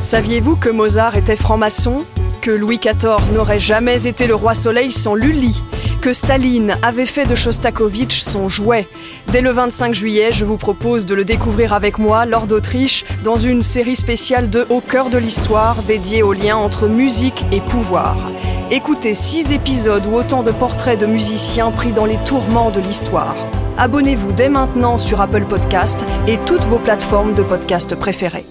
Saviez-vous que Mozart était franc-maçon? Que Louis XIV n'aurait jamais été le roi soleil sans Lully? Que Staline avait fait de Shostakovich son jouet? Dès le 25 juillet, je vous propose de le découvrir avec moi Lord d'Autriche dans une série spéciale de Au cœur de l'histoire dédiée au lien entre musique et pouvoir. Écoutez six épisodes ou autant de portraits de musiciens pris dans les tourments de l'histoire. Abonnez-vous dès maintenant sur Apple Podcast et toutes vos plateformes de podcast préférées.